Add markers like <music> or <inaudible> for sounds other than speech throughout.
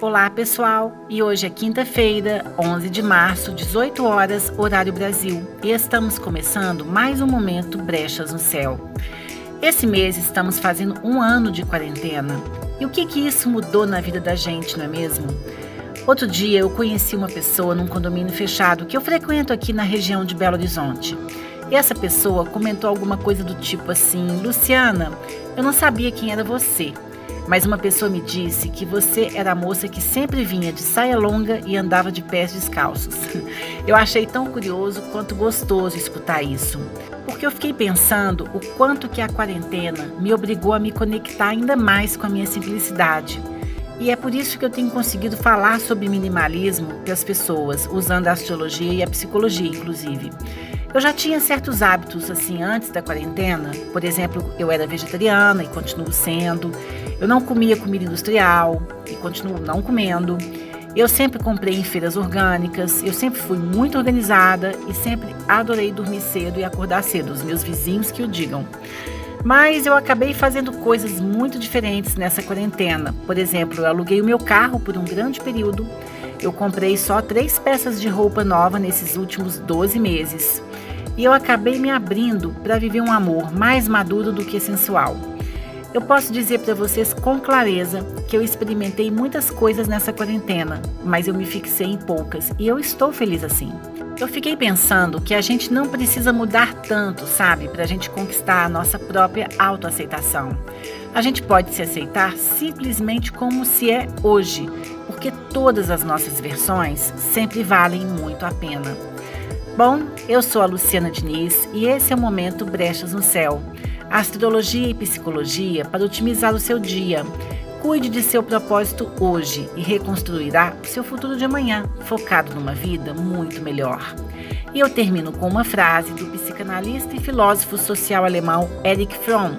Olá, pessoal. E hoje é quinta-feira, 11 de março, 18 horas, horário Brasil, e estamos começando mais um momento Brechas no Céu. Esse mês estamos fazendo um ano de quarentena. E o que que isso mudou na vida da gente, não é mesmo? Outro dia eu conheci uma pessoa num condomínio fechado que eu frequento aqui na região de Belo Horizonte. E essa pessoa comentou alguma coisa do tipo assim: Luciana, eu não sabia quem era você, mas uma pessoa me disse que você era a moça que sempre vinha de saia longa e andava de pés descalços. <laughs> Eu achei tão curioso quanto gostoso escutar isso, porque eu fiquei pensando o quanto que a quarentena me obrigou a me conectar ainda mais com a minha simplicidade. E é por isso que eu tenho conseguido falar sobre minimalismo para as pessoas, usando a astrologia e a psicologia, inclusive. Eu já tinha certos hábitos assim antes da quarentena. Por exemplo, eu era vegetariana e continuo sendo. Eu não comia comida industrial e continuo não comendo. Eu sempre comprei em feiras orgânicas, eu sempre fui muito organizada e sempre adorei dormir cedo e acordar cedo, os meus vizinhos que o digam. Mas eu acabei fazendo coisas muito diferentes nessa quarentena. Por exemplo, eu aluguei o meu carro por um grande período. Eu comprei só três peças de roupa nova nesses últimos 12 meses e eu acabei me abrindo para viver um amor mais maduro do que sensual. Eu posso dizer para vocês com clareza que eu experimentei muitas coisas nessa quarentena, mas eu me fixei em poucas e eu estou feliz assim. Eu fiquei pensando que a gente não precisa mudar tanto, sabe, para a gente conquistar a nossa própria autoaceitação. A gente pode se aceitar simplesmente como se é hoje, porque todas as nossas versões sempre valem muito a pena. Bom, eu sou a Luciana Diniz e esse é o momento Brechas no Céu. Astrologia e psicologia para otimizar o seu dia. Cuide de seu propósito hoje e reconstruirá o seu futuro de amanhã, focado numa vida muito melhor. E eu termino com uma frase do psicanalista e filósofo social alemão Erich Fromm,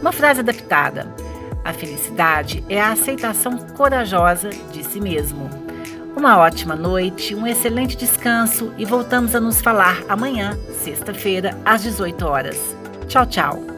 uma frase adaptada: A felicidade é a aceitação corajosa de si mesmo. Uma ótima noite, um excelente descanso e voltamos a nos falar amanhã, sexta-feira, às 18 horas. Tchau, tchau.